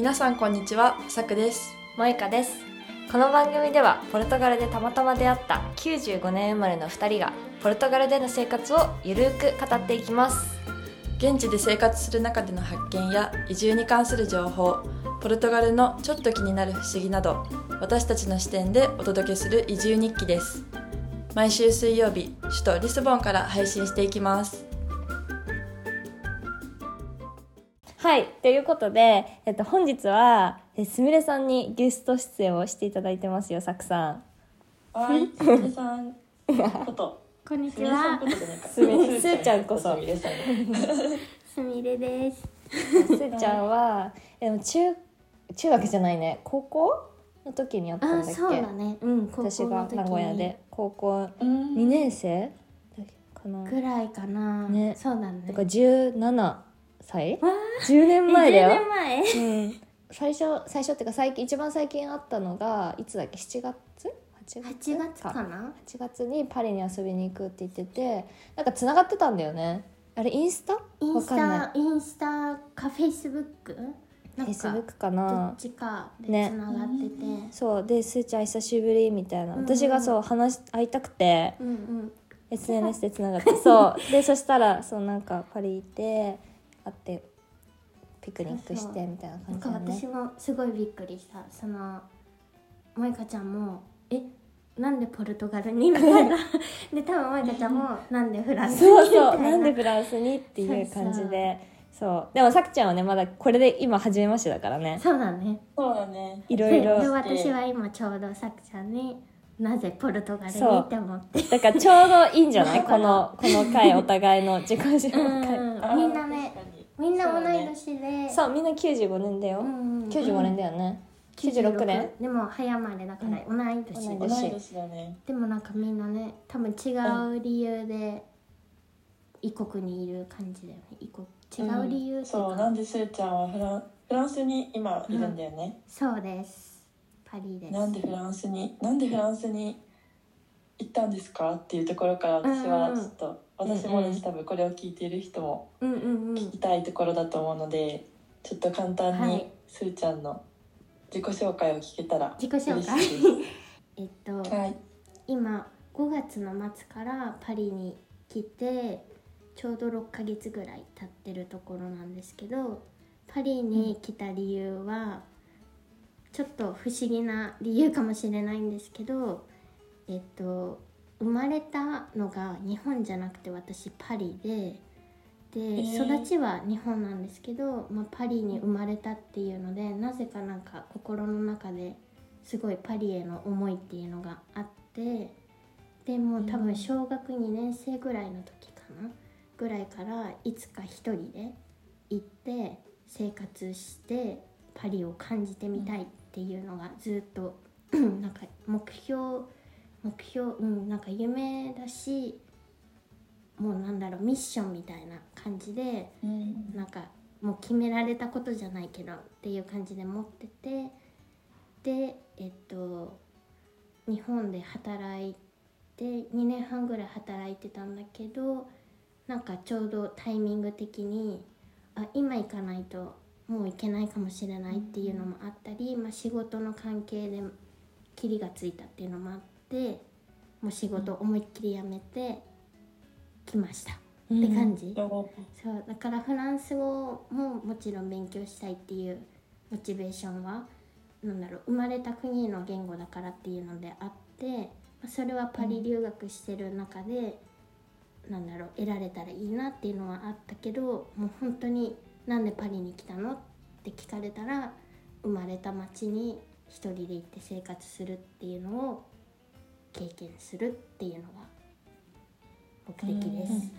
皆さんこんにちは、さくです。萌香ですこの番組ではポルトガルでたまたま出会った95年生まれの2人がポルトガルでの生活をゆるーく語っていきます現地で生活する中での発見や移住に関する情報、ポルトガルのちょっと気になる不思議など、私たちの視点でお届けする移住日記です。毎週水曜日、首都リスボンから配信していきます。はいということで、えっと、本日はえすみれさんにゲスト出演をしていただいてますよさくさん はい、すみれさんこと。こんにちすみれさんは。すみすーちゃんこそすみれさん。すみれです。すーちゃんはえでも中中学じゃないね高校の時にやったんだあ、っけ？そうだね。うん、高校私が名古屋で高校うん2年生かなぐらいかな。ねそうだね。だから17歳？わ10年ー前だよ。10年前。うん、最初最初っていうか最近一番最近会ったのがいつだっけ？7月？8 8月かな？8月にパリに遊びに行くって言っててなんかつながってたんだよね。あれインスタ？インスタ、インスタかフェイスブック？フェイスブックかどなっちかでね。つながってて。そう。で「すーちゃん久しぶり」みたいな。うん私がそう話し会いたくて。うんうん。SNS でつながって。そう。でそしたらそうなんかパリ行って会ってピクニックしてみたいな感じだね。私もすごいびっくりした。その萌香ちゃんもえ。なんでポルトガルに？みたいな。で多分萌香ちゃんもなんでフランスに？そうみたいな。そうなんでフランスに？っていう感じで。そう。でもさくちゃんはねまだこれで今初めましてだからね。そうだね。そうだね。いろいろ私は今ちょうどさくちゃんになぜポルトガルに？って思って。だからちょうどいいんじゃない？このこの回お互いの自己紹介。うん。みんなねみんな同い年で。そうみんな95年だよ、うん95年だよね、96年。でも早生まれだから同い年で、同い年だね。でもなんかみんなね多分違う理由で異国にいる感じだよね。異国違う理由そう、か、なんですーちゃんはフランフランスに今いるんだよね？そうです。パリです。なんでフランスになんでフランスに行ったんですか？っていうところから私はちょっと、私もです、多分これを聞いている人も聞きたいところだと思うのでちょっと簡単にはい。すーちゃんの自己紹介を聞けたら自己紹介？えっと、すはい。今5月の末からパリに来てちょうど6ヶ月ぐらい経ってるところなんですけどパリに来た理由は、ちょっと不思議な理由かもしれないんですけどえっと生まれたのが日本じゃなくて私パリでで、ー。育ちは日本なんですけど、まあ、パリに生まれたっていうのでなぜかなんか心の中ですごいパリへの思いっていうのがあってでもう多分小学2年生ぐらいの時かなぐらいからいつか一人で行って生活してパリを感じてみたいっていうのがずっと なんか目標目標うんなんか夢だしもうなんだろうミッションみたいな感じでうん。なんかもう決められたことじゃないけどっていう感じで持っててでえっと日本で働いて2年半ぐらい働いてたんだけどなんかちょうどタイミング的にあ今行かないともう行けないかもしれないっていうのもあったり、まあ、仕事の関係でキリがついたっていうのもあってもう仕事思いっきり辞めて来ました。って感じ。よそうだからフランス語ももちろん勉強したいっていうモチベーションはなんだろう生まれた国の言語だからっていうのであってまあそれはパリ留学してる中で、なんだろう得られたらいいなっていうのはあったけどもう本当になんでパリに来たのって聞かれたら生まれた町に一人で行って生活するっていうのを経験するっていうのが目的です。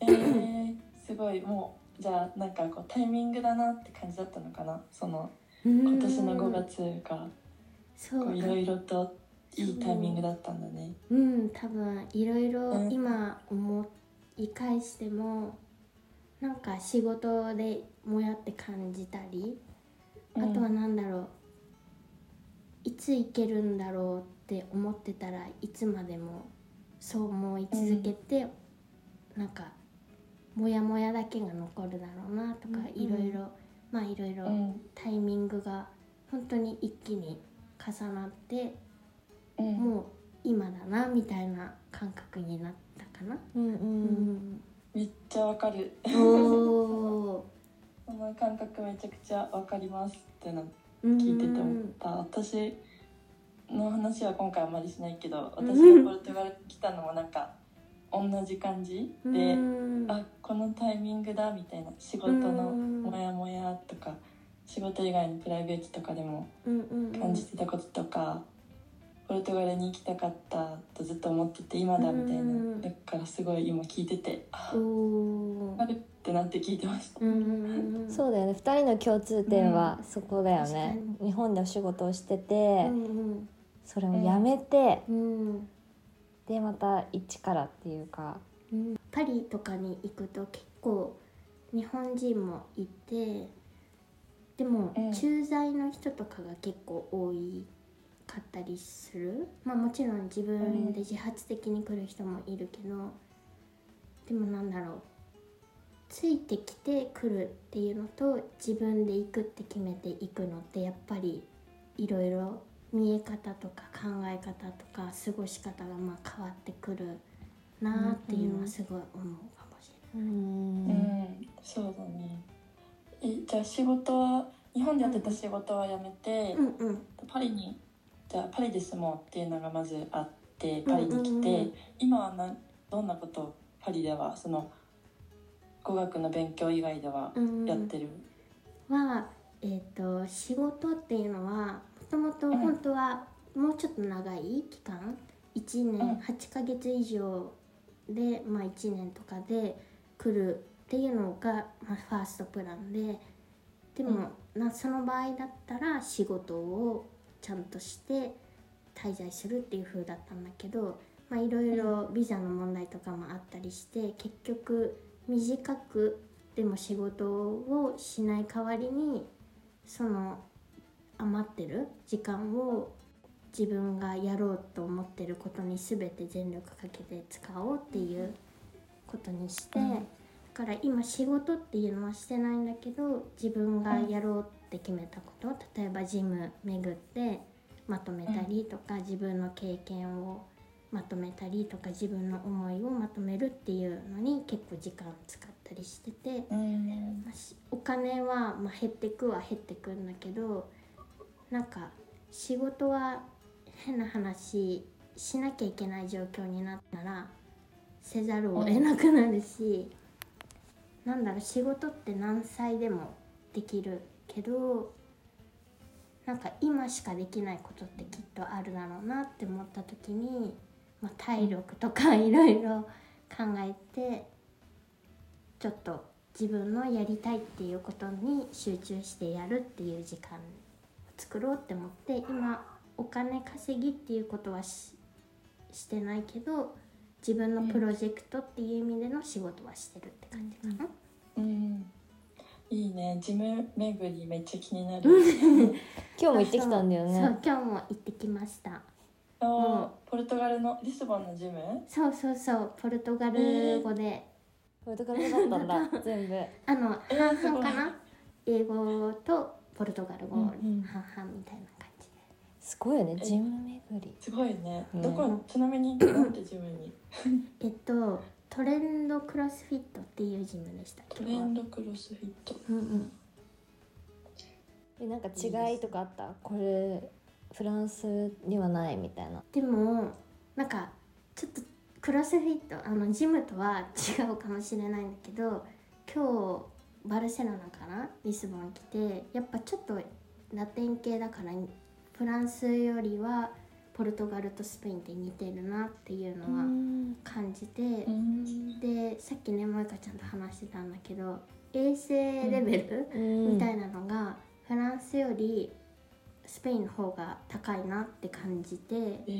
えー、すごいもうじゃあなんかこうタイミングだなって感じだったのかな？その今年の5月がいろいろといいタイミングだったんだね。うん多分いろいろうん。今思い返してもなんか仕事でもやって感じたり、あとは何だろういつ行けるんだろうって思ってたらいつまでもそう思い続けて、なんかモヤモヤだけが残るだろうなとかうん。いろいろまあいろいろうん。タイミングが本当に一気に重なってうん。もう今だなみたいな感覚になったかな。うんううん。めっちゃわかる。おー。その感覚めちゃくちゃわかりますってなうん。聞いてて思った。私の話は今回あまりしないけど私うん。がポルトガル来たのもなんか同じ感じうでん。あこのタイミングだみたいな仕事のモヤモヤとか仕事以外のプライベートとかでも感じてたこととかポルトガルに行きたかったとずっと思ってて今だみたいうん。なだからすごい今聞いててあるってなって聞いてました。うんうんうん。そうだよね。2人の共通点はそこだよね、確日本でお仕事をしてて、うんそれをやめて、うん。でまた一からっていうか。うん。パリとかに行くと結構日本人もいてでもうん駐在の人とかが結構多いかったりする。まあもちろん自分で自発的に来る人もいるけど、でもなんだろう。ついてきて来るっていうのと自分で行くって決めて行くのってやっぱりいろいろ見え方とか考え方とか過ごし方がまあ変わってくるなっていうのはすごい思うかもしれうんうん、そうだね。え、じゃあ仕事は日本でやってた仕事は辞めて、ない。うんうんパリにじゃあパリで住もうっていうのがまずあってパリに来て、うんうんうん今はなどんなことをパリではその語学の勉強以外ではうんうんやってる？は、えー、と仕事っていうのはもともと本当はもうちょっと長い期間？1うん。年8ヶ月以上で、まあ、1年とかで来るっていうのが、まあ、ファーストプランで。でも、なその場合だったら仕事をちゃんとして滞在するっていう風だったんだけどまあいろいろビザの問題とかもあったりして結局短くでも仕事をしない代わりにその余ってる時間を自分がやろうと思ってることに全て全力かけて使おうっていうことにして、うん。だから今仕事っていうのはしてないんだけど自分がやろうって決めたこと例えばジム巡ってまとめたりとか、自分の経験をまとめたりとか自分の思いをまとめるっていうのに結構時間使ったりしてて。うん。お金はまあ減ってくは減ってくんだけどなんか仕事は変な話しなきゃいけない状況になったらせざるを得なくなるし、なんだろう仕事って何歳でもできるけどなんか今しかできないことってきっとあるだろうなって思った時に、まあ、体力とかいろいろ考えてちょっと自分のやりたいっていうことに集中してやるっていう時間作ろうって思って今お金稼ぎっていうことはししてないけど自分のプロジェクトっていう意味での仕事はしてるって感じかな。うん。いいね。ジム巡りめっちゃ気になる。今日も行ってきたんだよそうね今日も行ってきました。あーポルトガルのリスボンのジム？そうそうそうポルトガル語で、ポルトガルだったんだ 全部。あのえー半々かな、英語とポルトガル語、半々みたいな感じで。すごいよねジム巡り。すごいね。うん。どこちなみになんてジムに？えっとトレンドクロスフィットっていうジムでしたトレンドクロスフィット。うんうん。えなんか違いとかあった？これフランスにはないみたいな。でもなんかちょっとクロスフィットあのジムとは違うかもしれないんだけど今日バルセロナからリスボン来てやっぱちょっとラテン系だからフランスよりはポルトガルとスペインって似てるなっていうのは感じて、うん。でさっきね萌香ちゃんと話してたんだけど衛生レベル、みたいなのがフランスよりスペインの方が高いなって感じてえで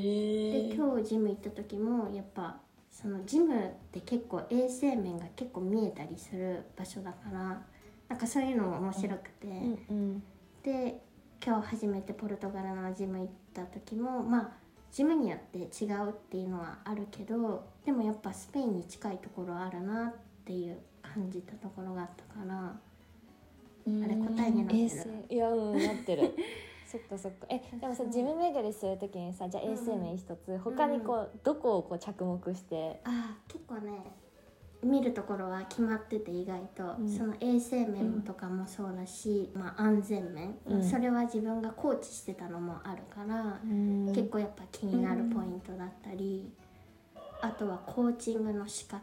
ー、今日ジム行った時もやっぱそのジムって結構衛生面が結構見えたりする場所だからなんかそういうのも面白くて、うんうん。で今日初めてポルトガルのジム行った時もまあジムによって違うっていうのはあるけどでもやっぱスペインに近いところあるなっていう感じたところがあったから。あれ答体になってる、衛星いやうんなってる そっかそっか。えでもさジム巡りするときにさじゃあ衛生面一つ他にこうどこをこう着目して？あー結構ね見るところは決まってて意外と、うん。その衛生面とかもそうだし、まあ、安全面、うん。それは自分がコーチしてたのもあるから、結構やっぱ気になるポイントだったり、あとはコーチングの仕方、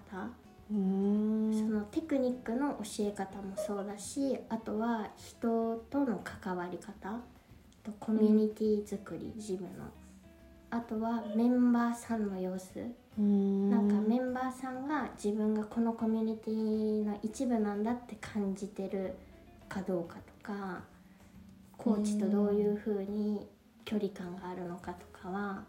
うん。そのテクニックの教え方もそうだしあとは人との関わり方とコミュニティ作り、ジムの。あとはメンバーさんの様子。うん。なんかメンバーさんが自分がこのコミュニティの一部なんだって感じてるかどうかとかコーチとどういうふうに距離感があるのかとかは、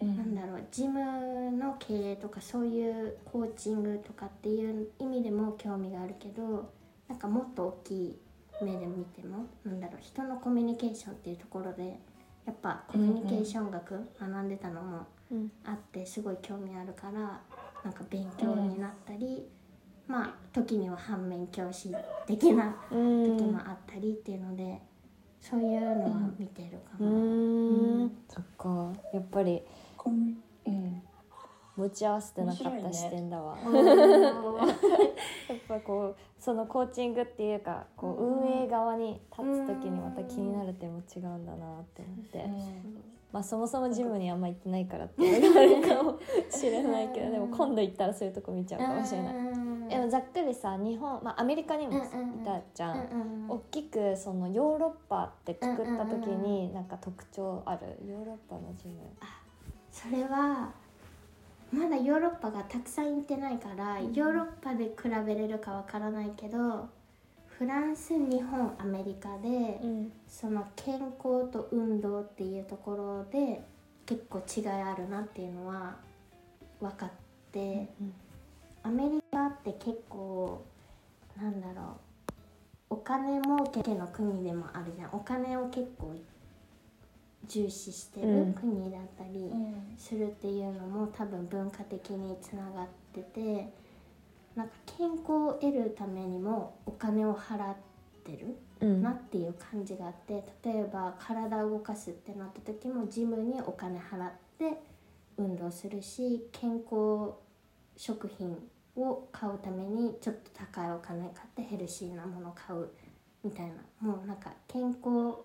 なんだろうジムの経営とかそういうコーチングとかっていう意味でも興味があるけどなんかもっと大きい目で見てもなんだろう人のコミュニケーションっていうところでやっぱコミュニケーション学学んでたのもうんあってすごい興味あるからなんか勉強になったり、まあ時には反面教師的なうん時もあったりっていうので、そういうのは見てるかうも。ん。そっか。やっぱりこんうん持ち合わせてなかった視点だわ、うん やっぱこうそのコーチングっていうかこううん。運営側に立つ時にまた気になる点も違うんだなって思って、まあそもそもジムにあんま行ってないからっていうのがあるかもしれないけどでも今度行ったらそういうとこ見ちゃうかもしれない。うん。でもざっくりさ日本、まあ、アメリカにもいたじゃん。うん大きくそのヨーロッパってくくった時になんか特徴ある？ヨーロッパのジム。それはまだヨーロッパがたくさん行ってないから、ヨーロッパで比べれるかわからないけどフランス日本アメリカで、うん。その健康と運動っていうところで結構違いあるなっていうのは分かって、アメリカって結構なんだろうお金儲けの国でもあるじゃん。お金を結構重視してうん。る国だったりするっていうのも多分文化的につながっててなんか健康を得るためにもお金を払ってるうん。なっていう感じがあって例えば体を動かすってなった時もジムにお金払って運動するし健康食品を買うためにちょっと高いお金買ってヘルシーなものを買うみたいなもうなんか健康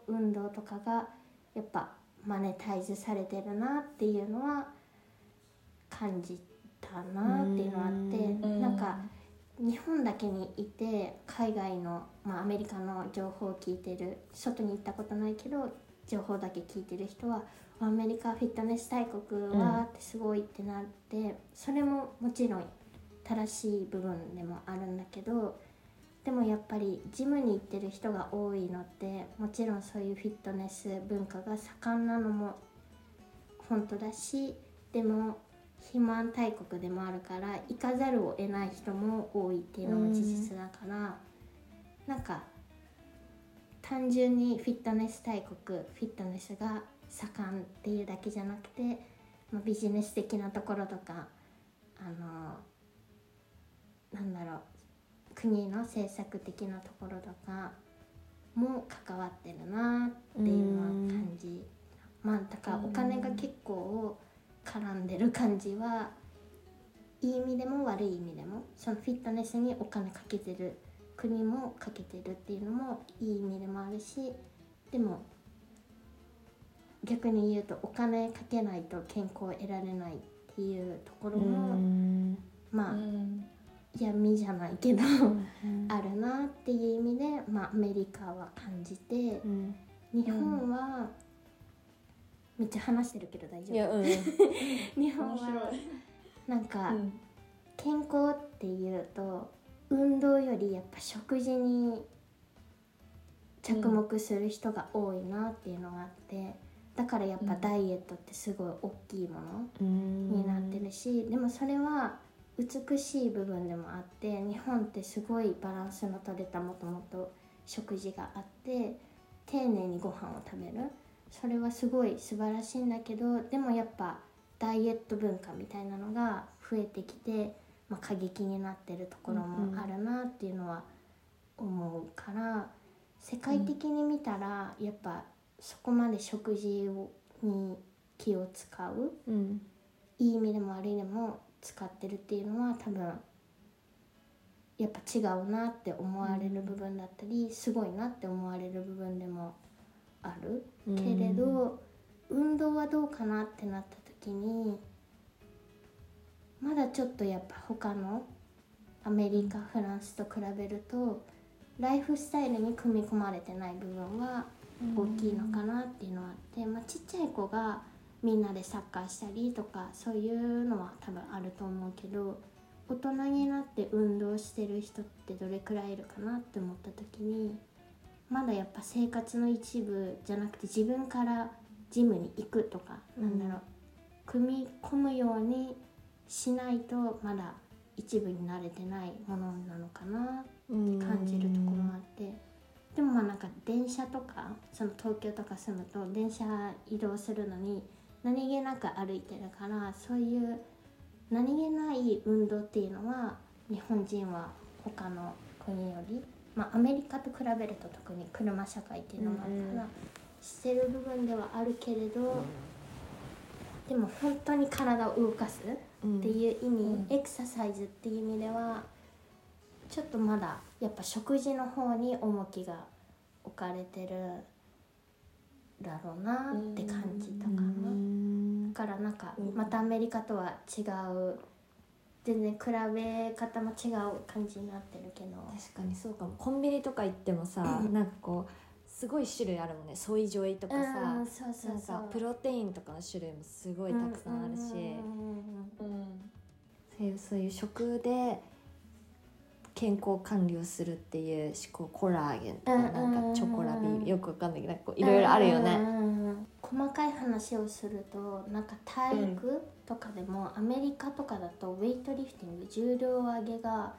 運動とかがやっぱマネタイズされてるなっていうのは感じたなっていうのはあってうん。なんか日本だけにいて海外の、まあ、アメリカの情報を聞いてる外に行ったことないけど情報だけ聞いてる人はアメリカフィットネス大国はってすごいってなって、それももちろん正しい部分でもあるんだけどでもやっぱりジムに行ってる人が多いのってもちろんそういうフィットネス文化が盛んなのも本当だしでも肥満大国でもあるから行かざるを得ない人も多いっていうのも事実だから、なんか単純にフィットネス大国フィットネスが盛んっていうだけじゃなくて、まあ、ビジネス的なところとかあのなんだろう国の政策的なところとかも関わってるなっていうのは感じ。まあだからお金が結構絡んでる感じはいい意味でも悪い意味でもそのフィットネスにお金かけてる国もかけてるっていうのもいい意味でもあるしでも逆に言うとお金かけないと健康を得られないっていうところも、まあ闇じゃないけどあるなっていう意味で、まあ、アメリカは感じてうん。日本は、めっちゃ話してるけど大丈夫。日本はなんか、健康っていうと運動よりやっぱ食事に着目する人が多いなっていうのがあってだからやっぱダイエットってすごい大きいものになってるしでもそれは美しい部分でもあって日本ってすごいバランスの取れたもともと食事があって丁寧にご飯を食べる。それはすごい素晴らしいんだけどでもやっぱダイエット文化みたいなのが増えてきて、まあ、過激になってるところもあるなっていうのは思うから世界的に見たらやっぱそこまで食事をに気を使う。うん。いい意味でも悪い意味でも使ってるっていうのは多分やっぱ違うなって思われる部分だったり、すごいなって思われる部分でもある、うんけれど運動はどうかなってなった時にまだちょっとやっぱ他のアメリカフランスと比べるとライフスタイルに組み込まれてない部分は大きいのかなっていうのはあって、まあ、ちっちゃい子がみんなでサッカーしたりとかそういうのは多分あると思うけど大人になって運動してる人ってどれくらいいるかなって思った時にまだやっぱ生活の一部じゃなくて自分からジムに行くとか、なんだろう組み込むようにしないとまだ一部に慣れてないものなのかなうん感じるところもあって、でもまあなんか電車とかその東京とか住むと電車移動するのに何気なく歩いてるからそういう何気ない運動っていうのは日本人は他の国より、まあ、アメリカと比べると特に車社会っていうのもあるから、してる部分ではあるけれど、でも本当に体を動かすっていう意味、うん。エクササイズっていう意味ではちょっとまだやっぱ食事の方に重きが置かれてるだろうなって感じたかうな。んだからなんかうん。またアメリカとは違う全然比べ方も違う感じになってるけど。確かにそうかも。コンビニとか行ってもさ、なんかこうすごい種類あるもんね。ソイジョイとかさ、うんそうそうそう。かプロテインとかの種類もすごいたくさんあるし、うん。そういうそういう食で健康管理をするっていう思考コラーゲンとかうんうんなんかチョコラビーよくわかんないけどこういろいろあるよね。うんうんうん細かい話をするとなんか体育とかでも、アメリカとかだとウェイトリフティング重量上げが、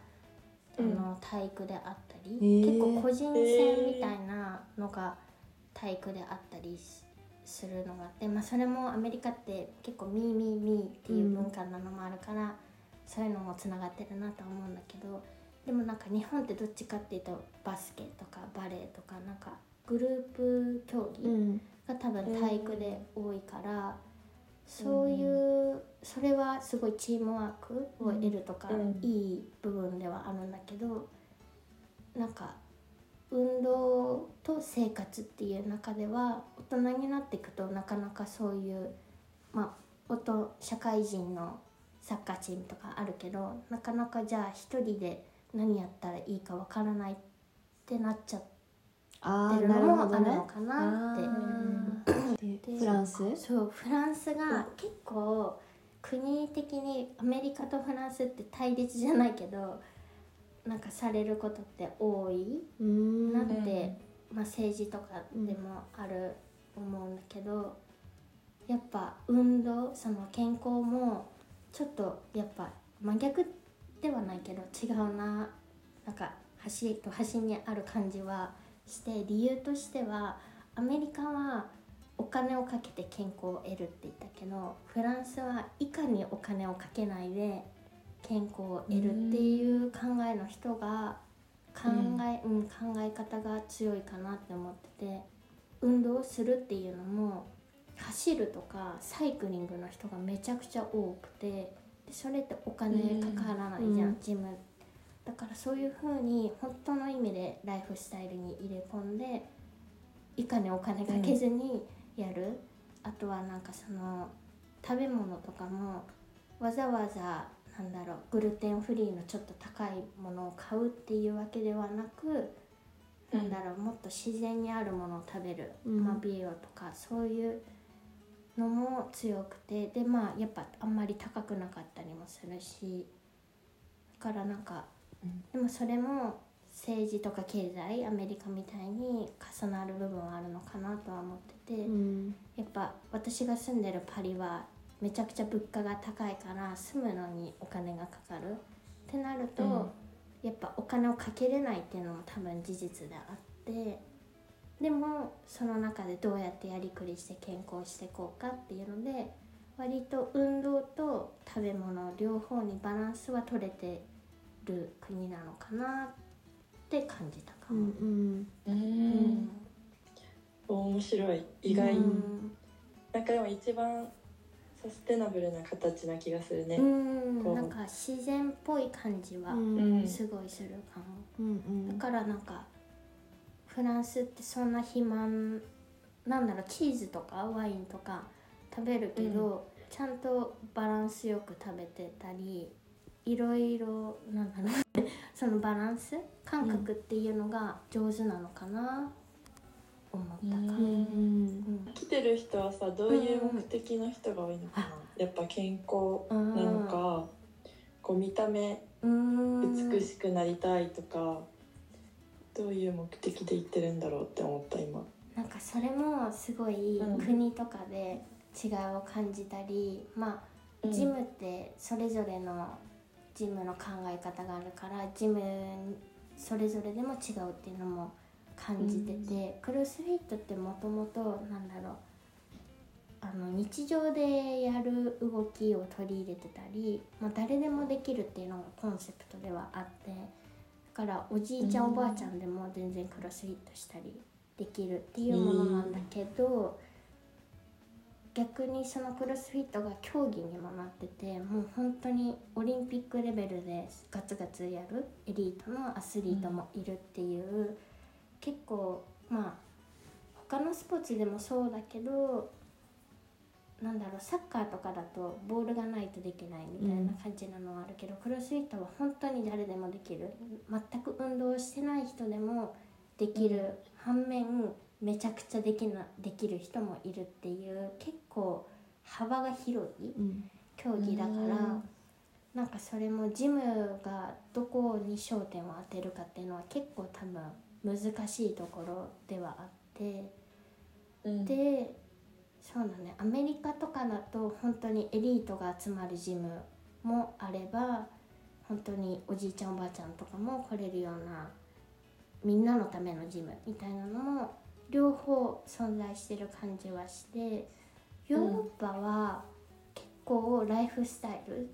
うん。あの体育であったり、結構個人戦みたいなのが体育であったりしするのがあって、まあ、それもアメリカって結構「ミーミーミー」っていう文化なのもあるから、そういうのもつながってるなとは思うんだけどでもなんか日本ってどっちかっていうとバスケとかバレーとかなんかグループ競技、うん。が多分体育で多いから、そういうそれはすごいチームワークを得るとか、うん。いい部分ではあるんだけどなんか運動と生活っていう中では大人になっていくとなかなかそういうまあ音社会人のサッカーチームとかあるけどなかなかじゃあ一人で何やったらいいかわからないってなっちゃってるのもあるの。かなって。でフランス？そうフランスが結構国的にアメリカとフランスって対立じゃないけどなんかされることって多いうん。なって、まあ、政治とかでもある思うんだけどやっぱ運動その健康もちょっとやっぱ真逆ではないけど違うな。なんか端と端にある感じはして理由としてはアメリカはお金をかけて健康を得るって言ったけどフランスはいかにお金をかけないで健康を得るっていう考えの人が考え,、うん。考え方が強いかなって思ってて運動するっていうのも走るとかサイクリングの人がめちゃくちゃ多くてでそれってお金かからないじゃん、うん。ジム。だからそういう風に本当の意味でライフスタイルに入れ込んでいかにお金かけずにやる、あとはなんかその食べ物とかもわざわざなんだろうグルテンフリーのちょっと高いものを買うっていうわけではなく、なんだろうもっと自然にあるものを食べる、うん。まあ、ビオとかそういうのも強くてでまあやっぱあんまり高くなかったりもするしだからなんか、でもそれも政治とか経済アメリカみたいに重なる部分はあるのかなとは思ってて。うん。やっぱ私が住んでるパリはめちゃくちゃ物価が高いから住むのにお金がかかる。ってなると、うん。やっぱお金をかけれないっていうのも多分事実であってでもその中でどうやってやりくりして健康していこうかっていうので割と運動と食べ物両方にバランスは取れてる国なのかなって感じたかうんも。うん。うん。面白い。意外、うん。なんかでも一番サステナブルな形な気がするね、うん。なんか自然っぽい感じはん。すごいするかも、うんうん。だからなんかフランスってそんな肥満なんだろうチーズとかワインとか食べるけど、ちゃんとバランスよく食べてたりいろいろなんだろう そのバランス感覚っていうのが上手なのかな、思ったか、うんうん。うん。来てる人はさどういう目的の人が多いのかな、やっぱ健康なのか、こう見た目うん。美しくなりたいとか、どういう目的で行ってるんだろうって思った今。なんかそれもすごいうん。国とかで違いを感じたり、まあジムってそれぞれのジムの考え方があるからジムそれぞれでも違うっていうのも感じてて、クロスフィットってもともとなんだろうあの日常でやる動きを取り入れてたり、まあ、誰でもできるっていうのがコンセプトではあってだからおじいちゃん、うんおばあちゃんでも全然クロスフィットしたりできるっていうものなんだけど、逆にそのクロスフィットが競技にもなっててもう本当にオリンピックレベルでガツガツやるエリートのアスリートもいるっていう、結構まあ他のスポーツでもそうだけどなんだろうサッカーとかだとボールがないとできないみたいな感じなのはあるけど、クロスフィットは本当に誰でもできる。全く運動してない人でもできる、反面めちゃくちゃできなできる人もいるっていう結構幅が広いうん。競技だから、なんかそれもジムがどこに焦点を当てるかっていうのは結構多分難しいところではあって。うん。でそうだね。アメリカとかだと本当にエリートが集まるジムもあれば本当におじいちゃんおばあちゃんとかも来れるようなみんなのためのジムみたいなのも両方存在してる感じはしてヨーロッパは結構ライフスタイル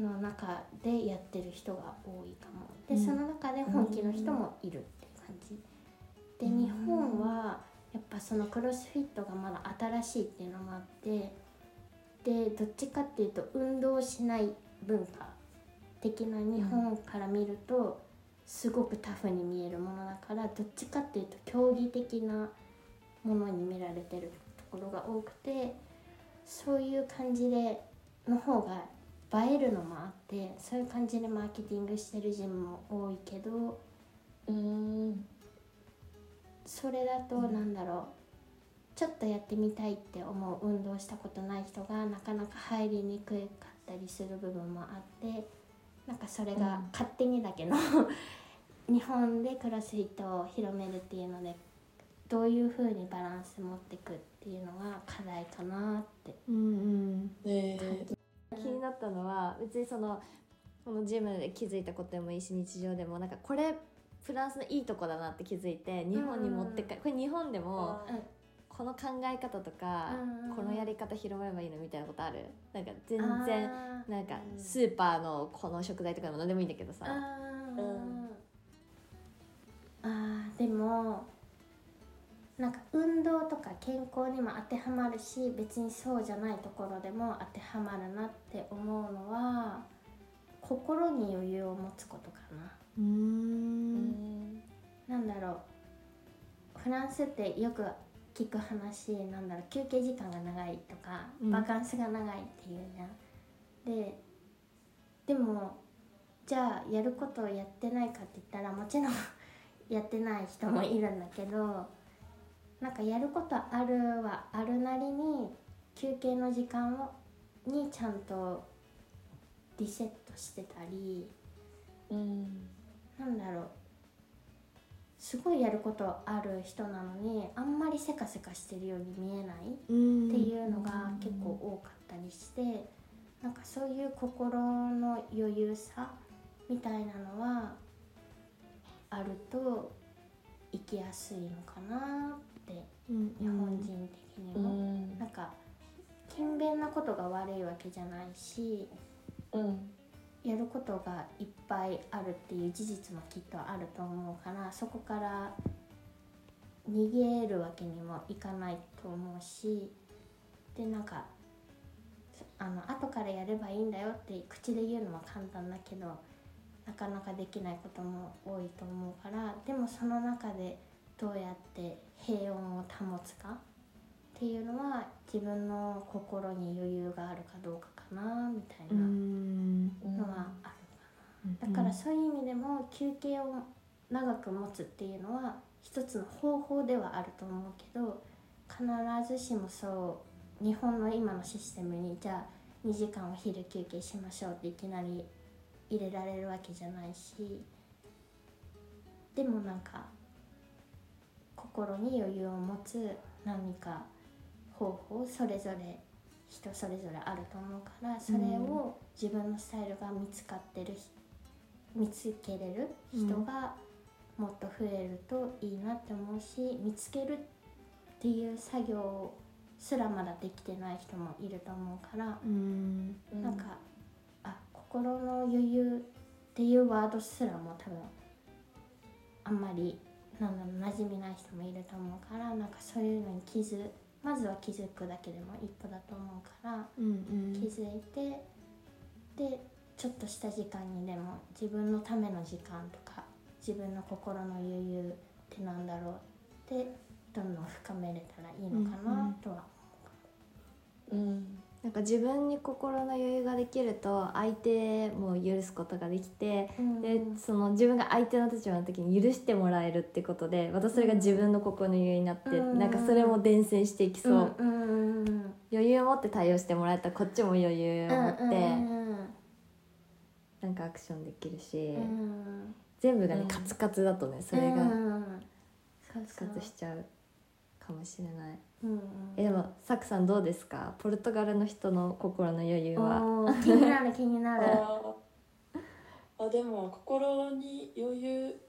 の中でやってる人が多いかも。で、うん。その中で本気の人もいるって感じ。で日本はやっぱそのクロスフィットがまだ新しいっていうのもあってでどっちかっていうと運動しない文化的な日本から見るとすごくタフに見えるものだからどっちかっていうと競技的なものに見られてるところが多くてそういう感じでの方が映えるのもあってそういう感じでマーケティングしてるジムも多いけどうん。それだとなんだろう。ちょっとやってみたいって思う運動したことない人がなかなか入りにくかったりする部分もあってなんかそれが勝手にだけど、日本でクロスフィットを広めるっていうのでどういうふうにバランス持っていくっていうのが課題かなって。うんうん。ねえ。気になったのは別にそのこのジムで気づいたことでもいいし日常でもなんかこれフランスのいいとこだなって気づいて日本に持ってかこれ日本でもこの考え方とかうんこのやり方広まればいいのみたいなことある？なんか全然なんかスーパーのこの食材とかでも何でもいいんだけどさ。あでもなんか運動とか健康にも当てはまるし別にそうじゃないところでも当てはまるなって思うのは心に余裕を持つことかな。うーんなんだろうフランスってよく聞く話なんだろう休憩時間が長いとか、うんバカンスが長いっていうじゃん。ででもじゃあやることをやってないかって言ったらもちろん やってない人もいるんだけどなんかやることあるはあるなりに休憩の時間をにちゃんとリセットしてたり。うんなんだろう。すごいやることある人なのにあんまりせかせかしてるように見えないっうんていうのが結構多かったりしてなんかそういう心の余裕さみたいなのはあると生きやすいのかなってうん日本人的にうも。ん。なんか勤勉なことが悪いわけじゃないしうんやることがいっぱいあるっていう事実もきっとあると思うからそこから逃げるわけにもいかないと思うしでなんかあの後からやればいいんだよって口で言うのは簡単だけどなかなかできないことも多いと思うからでもその中でどうやって平穏を保つかっていうのは自分の心に余裕があるかどうかかなみたいなのはあるかな。だからそういう意味でも休憩を長く持つっていうのは一つの方法ではあると思うけど必ずしもそう日本の今のシステムにじゃあ2時間お昼休憩しましょうっていきなり入れられるわけじゃないしでもなんか心に余裕を持つ何か方法それぞれ人それぞれあると思うからそれを自分のスタイルが見つかってる見つけれる人がもっと増えるといいなって思うし見つけるっていう作業すらまだできてない人もいると思うから、うん。なんかあ心の余裕っていうワードすらも多分あんまりなんだろう馴染みない人もいると思うからなんかそういうのに気づまずは気づくだけでも一歩だと思うからうん気づいてでちょっとした時間にでも自分のための時間とか自分の心の余裕ってなんだろうってどんどん深めれたらいいのかなとはうんなんか自分に心の余裕ができると相手も許すことができて思う。でその自分が相手の立場の時に許してもらえるってことでまたそれが自分の心の余裕になって、うん。なんかそれも伝染していきそう、うん余裕を持って対応してもらえたらこっちも余裕を持って、なんかアクションできるし、うん。全部がね、うんカツカツだとねそれがうん。カツカツしちゃうかもしれない。うんうん。えでもサクさんどうですか？ポルトガルの人の心の余裕は。気になる気になる。あでも心に余裕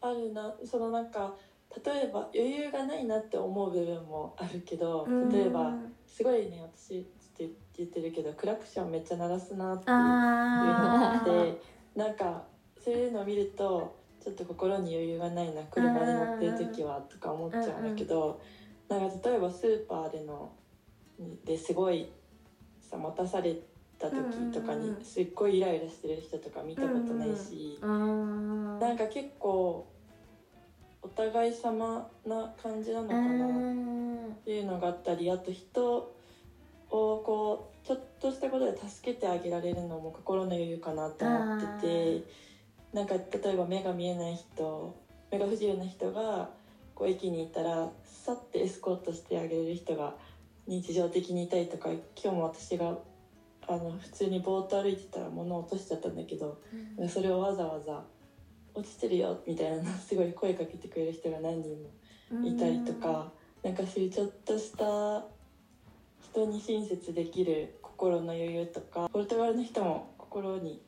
あるな。そのなんか例えば余裕がないなって思う部分もあるけど例えばすごいね私って言ってるけどクラクションめっちゃ鳴らすなっていうのがあってなんかそういうのを見るとちょっと心に余裕がないな車に乗ってる時はとか思っちゃうんだけどなんか例えばスーパーでのですごいさ待たされた時とかにうんうんうんすっごいイライラしてる人とか見たことないしあー。なんか結構お互い様な感じなのかうな。ん。っていうのがあったりあと人をこうちょっとしたことで助けてあげられるのも心の余裕かなと思っててなんか例えば目が見えない人目が不自由な人がこう駅にいたらさってエスコートしてあげれる人が日常的にいたりとか今日も私があの普通にぼーっと歩いてたら物を落としちゃったんだけどそれをわざわざ「落ちてるよ」みたいなのすごい声かけてくれる人が何人もいたりとか、なんかそういうちょっとした人に親切できる心の余裕とかポルトガルの人も心に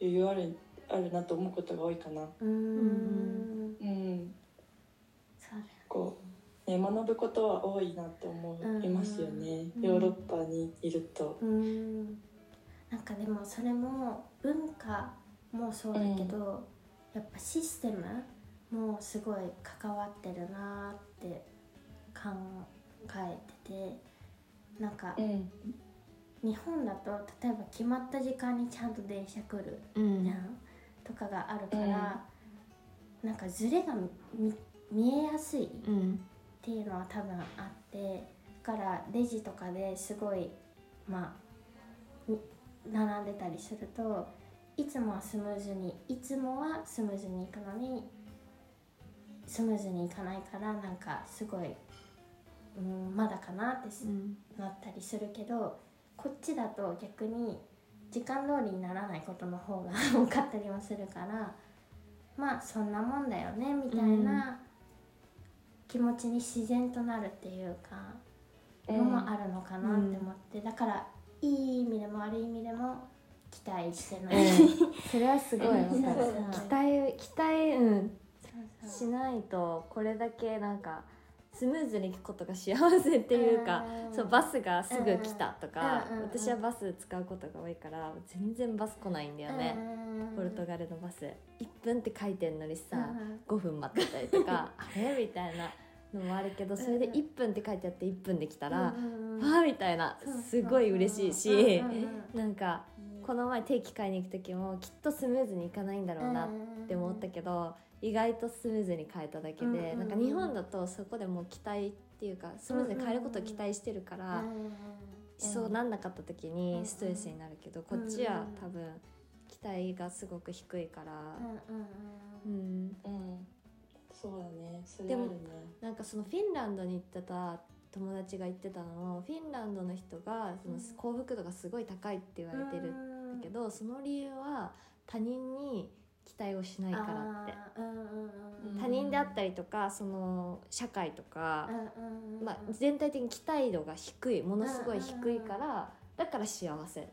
余裕あるあるなと思うことが多いかな。うん。うん。うん、そうだこうね学ぶことは多いなって思いますよね。うん。ヨーロッパにいると。うん。なんかでもそれも文化もそうだけど、やっぱシステムもすごい関わってるなって考えててなんかうん、日本だと例えば決まった時間にちゃんと電車来るうん。じゃん、とかがあるから、なんかズレが見見えやすいうん。っていうのは多分あってだからレジとかですごいまあに並んでたりするといつもはスムーズにいつもはスムーズに行くのにスムーズにいかないからなんかすごい、うん、まだかなってすうん。なったりするけどこっちだと逆に時間通りにならないことの方が 多かったりもするからまあそんなもんだよねみたいな気持ちに自然となるっていうかのもあるのかなって思って、だからいい意味でも悪い意味でも期待してない、それはすごい期待期待うん。しないとこれだけなんかスムーズに行くことが幸せっていうか、うん。そうバスがすぐ来たとか、うんうん私はバス使うことが多いから全然バス来ないんだよね、ポルトガルのバス。1分って書いてんのにさ、5分待ってたりとか あれ？みたいなのもあるけどそれで1分って書いてあって1分で来たら、わあみたいなすごい嬉しいし、なんかこの前定期買いに行く時もきっとスムーズにいかないんだろうなって思ったけど意外とスムーズに買えただけうんうんでうん。なんか日本だとそこでもう期待っていうかスムーズに買えることを期待してるからそうなんなかった時にストレスになるけどこっちは多分期待がすごく低いから。うんうんそうだね。それでもなんかそのフィンランドに行ってた友達が言ってたのもフィンランドの人がその幸福度がすごい高いって言われてるんだけどその理由は他人に期待をしないからって。うん他人であったりとかその社会とか、まあ、全体的に期待度が低いものすごい低いからだから幸せ。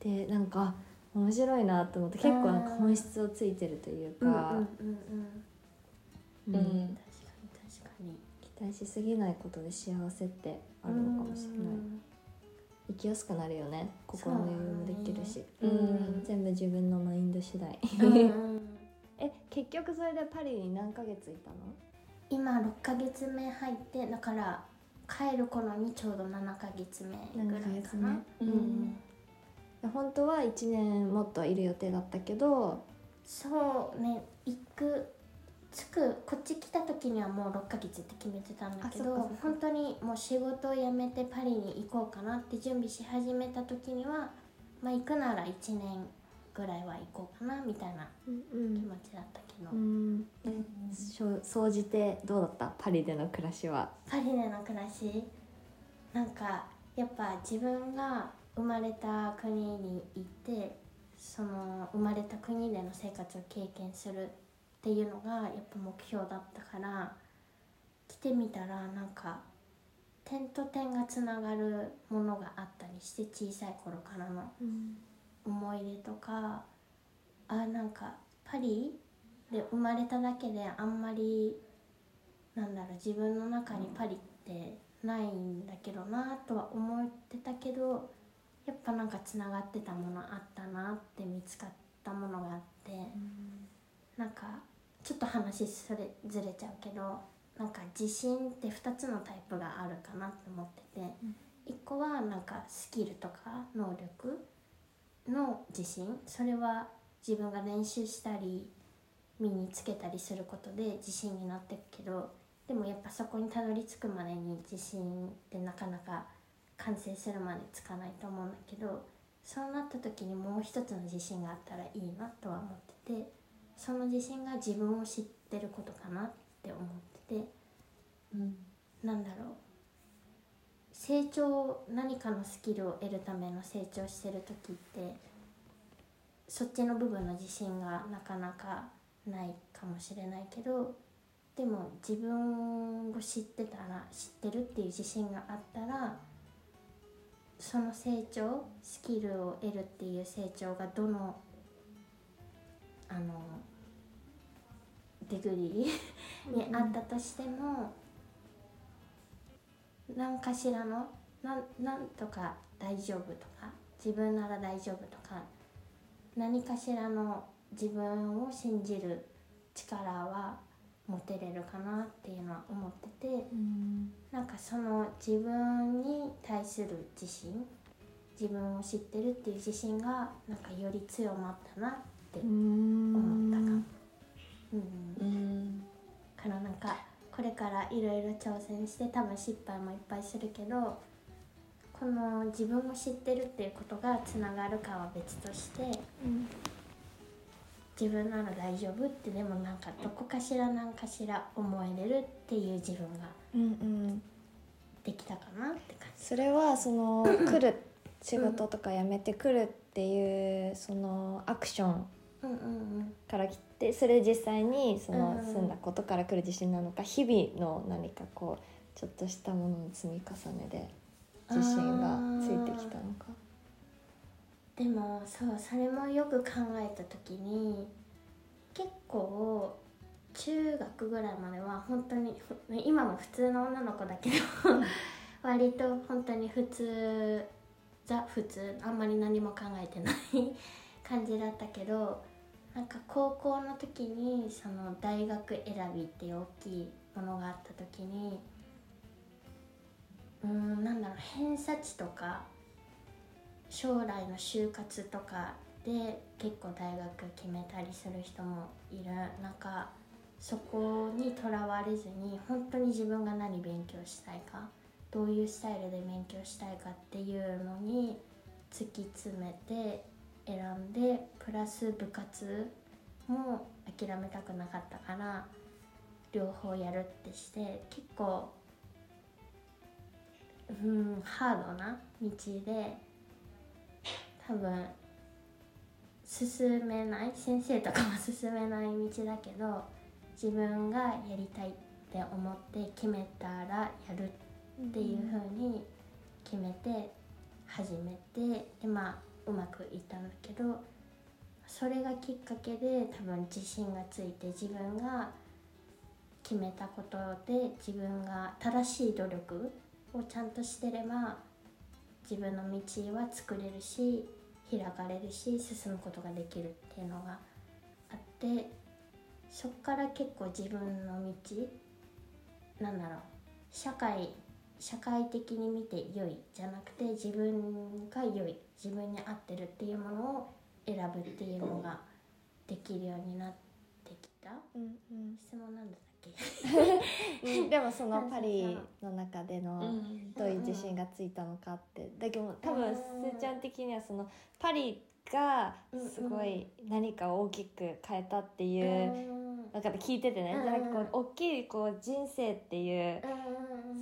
でなんか面白いなと思って結構なんか本質をついてるというか、確かに確かに。期待しすぎないことで幸せってあるのかもしれない生きやすくなるよね。心の余裕もできるし、そうん。全部自分のマインド次第。え結局それでパリに何ヶ月いたの？今6ヶ月目入ってだから帰る頃にちょうど7ヶ月目ぐらいかな、7ヶううん。ん。本当は1年もっといる予定だったけど。そうね行く着くこっち来た時にはもう6ヶ月って決めてたんだけど本当にもう仕事を辞めてパリに行こうかなって準備し始めた時にはまあ行くなら1年ぐらいは行こうかなみたいなうん気持ちだったけど、う総じてどうだった？パリでの暮らしは。パリでの暮らし？なんかやっぱ自分が生まれた国に行ってその生まれた国での生活を経験するっていうのがやっぱ目標だったから来てみたらなんか点と点がつながるものがあったりして小さい頃からの思い出とかあなんかパリで生まれただけであんまりなんだろう自分の中にパリってないんだけどなとは思ってたけどやっぱなんかつながってたものあったなって見つかったものがあってなんかちょっと話それずれちゃうけどなんか自信って2つのタイプがあるかなって思ってて、1個はなんかスキルとか能力の自信。それは自分が練習したり身につけたりすることで自信になっていくけどでもやっぱそこにたどり着くまでに自信ってなかなか完成するまでつかないと思うんだけどそうなった時にもう一つの自信があったらいいなとは思っててその自信が自分を知ってることかなって思ってて。うん。なんだろう。成長何かのスキルを得るための成長してる時ってそっちの部分の自信がなかなかないかもしれないけどでも自分を知ってたら知ってるっていう自信があったらその成長スキルを得るっていう成長がどのあのデグリーにあったとしても、何かしらのなんなんとか大丈夫とか自分なら大丈夫とか何かしらの自分を信じる力は持てれるかなっていうのは思っててなんかその自分に対する自信自分を知ってるっていう自信がなんかより強まったなって思ったかも。うん。うん。からなんかこれからいろいろ挑戦して多分失敗もいっぱいするけどこの自分を知ってるっていうことがつながるかは別として自分なら大丈夫ってでもなんかどこかしら何かしら思えれるっていう自分がうんうん。できたかなって感それはその来る仕事とか辞めてくるっていうそのアクションじうんうんうんから来てそれ実際にそのうん住んだことから来る自信なのか日々の何かこうちょっとしたものの積み重ねで自信がついてきたのか。でもそうそれもよく考えた時に結構中学ぐらいまでは本当にふ今も普通の女の子だけど 割と本当に普通ザ普通あんまり何も考えてない 感じだったけどなんか高校の時にその大学選びっていう大きいものがあった時にうんなんだろう偏差値とか将来の就活とかで結構大学決めたりする人もいる。中そこにとらわれずに本当に自分が何勉強したいかどういうスタイルで勉強したいかっていうのに突き詰めて選んでプラス部活も諦めたくなかったから両方やるってして結構うんハードな道で多分進めない先生とかは進めない道だけど自分がやりたいって思って決めたらやるっていう風に決めて始めてでまあうまくいったんだけどそれがきっかけで多分自信がついて自分が決めたことで自分が正しい努力をちゃんとしてれば自分の道は作れるし開かれるし進むことができるっていうのがあってそっから結構自分の道なんだろう社会社会的に見て良いじゃなくて自分が良い自分に合ってるっていうものを選ぶっていうのができるようになってきた。うんうん。質問なんだっけ？うん。でもそのパリの中でのうんどういう自信がついたのかって。だけど多分すーちゃん的にはそのパリがすごい何かを大きく変えたっていうなんか聞いててね。うん。じゃなくこう大きいこう人生っていう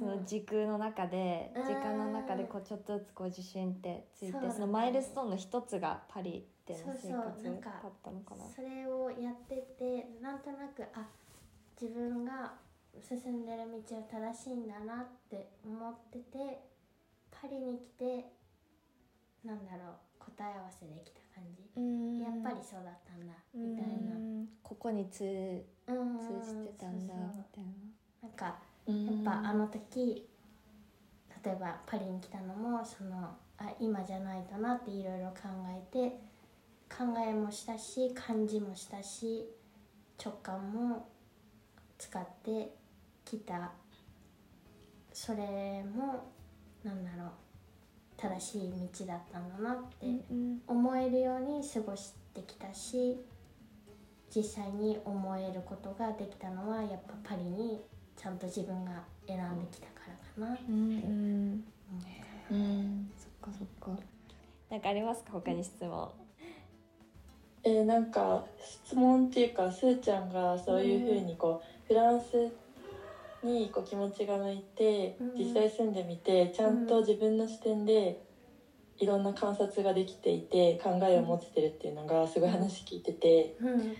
その時空の中でうん。時間の中でこうちょっとずつこう自信ってついてそのマイルストーンの一つがパリでの生活だったのかな？それをやっててなんとなくあ自分が進んでる道は正しいんだなって思っててパリに来てなんだろう答え合わせできた感じ、やっぱりそうだったんだみたいな、うん。ここに通うん。通じてたんだみたいな。なんかうんやっぱあの時例えばパリに来たのもそのあ今じゃないとなっていろいろ考えて考えもしたし感じもしたし直感も使ってきた。それもなんだろう正しい道だったんだなって思えるように過ごしてきたし実際に思えることができたのはやっぱパリにちゃんと自分が選んできたからかなって。うん。うん。そっかそっか。なんかありますか？他に質問。えーなんか質問っていうかすーちゃんがそういうふうにこうフランスにこう気持ちが向いてうん。実際住んでみてちゃんと自分の視点でいろんな観察ができていて考えを持ってるっていうのがすごい話聞いててうん。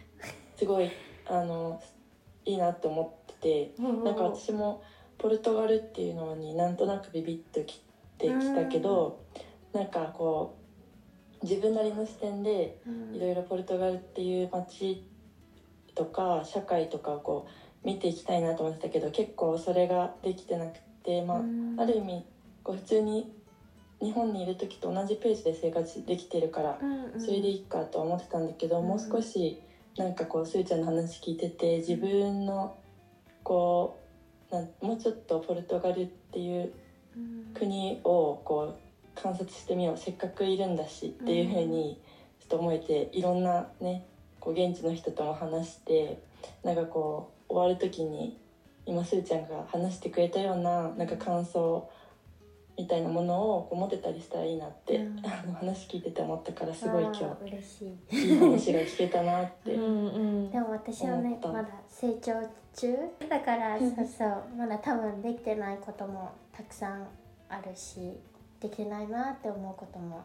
すごいあのいいなって思っててなんか私もポルトガルっていうのになんとなくビビッときてきたけどなんかこう自分なりの視点でうん。いろいろポルトガルっていう街とか社会とかをこう見ていきたいなと思ってたけど結構それができてなくて、まうん。あ、ある意味こう普通に日本にいる時と同じページで生活できてるからうんうん。それでいいかとは思ってたんだけど、うんもう少しなんかこうすーちゃんの話聞いてて自分のこうなんもうちょっとポルトガルっていううん。国をこう観察してみようせっかくいるんだしっていうふうにちょっと思えていろんなねこう現地の人とも話してなんかこう終わる時に今すーちゃんが話してくれたようななんか感想みたいなものをこう持てたりしたらいいなって、うん。あの話聞いてて思ったからすごい今あー嬉しい。日いい話が聞けたなって。うんうん。でも私はねまだ成長中だからそうそうまだ多分できてないこともたくさんあるしできてないなって思うことも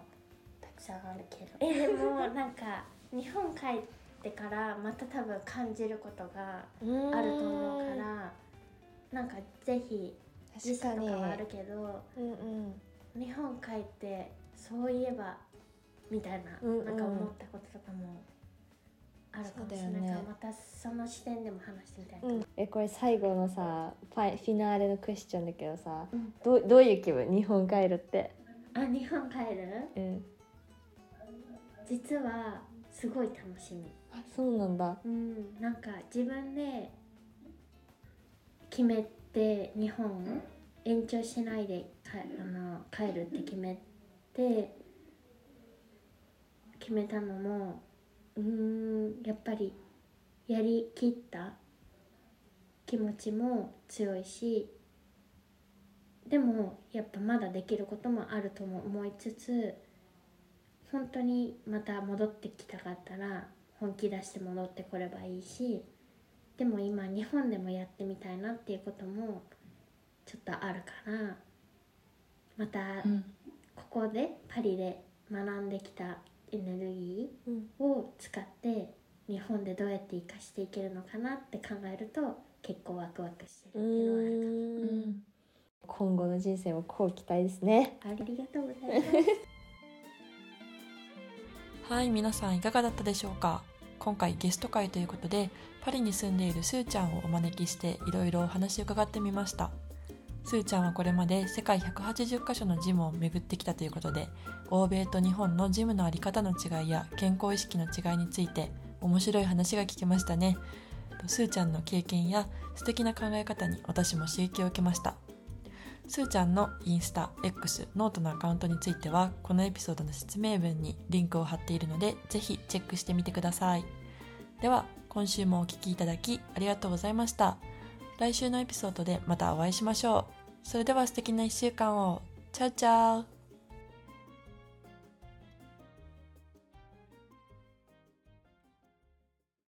たくさんあるけど。えでもなんか日本帰ってからまた多分感じることがうんあると思うからなんかぜひ確かにとかはあるけどうんうん。日本帰ってそういえばみたいな、うんうん。なんか思ったこととかもああるかもしれないから、またその視点でも話してみたいうん、えこれ最後のさファイフィナーレのクエスチョンだけどさ、うん。どうどういう気分？日本帰るって、あ日本帰る？うん、実はすごい楽しみ。あそうなんだ。うん。なんか自分で決めて日本延長しないでかあの帰るって決めて決めたのもうんやっぱりやりきった気持ちも強いしでもやっぱまだできることもあるとも思いつつ本当にまた戻ってきたかったら本気出して戻ってこればいいしでも今日本でもやってみたいなっていうこともちょっとあるからまたうん。ここでパリで学んできたエネルギうんーを使って日本でどうやって生かしていけるのかなって考えると結構ワクワクしてうるっていうのはあるかーん。今後の人生もこう期待ですね。ありがとうございますはい皆さんいかがだったでしょうか？今回ゲスト会ということでパリに住んでいるスーちゃんをお招きしていろいろお話を伺ってみました。スーちゃんはこれまで世界180カ所のジムを巡ってきたということで欧米と日本のジムの在り方の違いや健康意識の違いについて面白い話が聞けましたね。スーちゃんの経験や素敵な考え方に私も刺激を受けました。すーちゃんのインスタ、X、ノートのアカウントについてはこのエピソードの説明文にリンクを貼っているのでぜひチェックしてみてください。では今週もお聴きいただきありがとうございました。来週のエピソードでまたお会いしましょう。それでは素敵な1週間を。チャウチャウ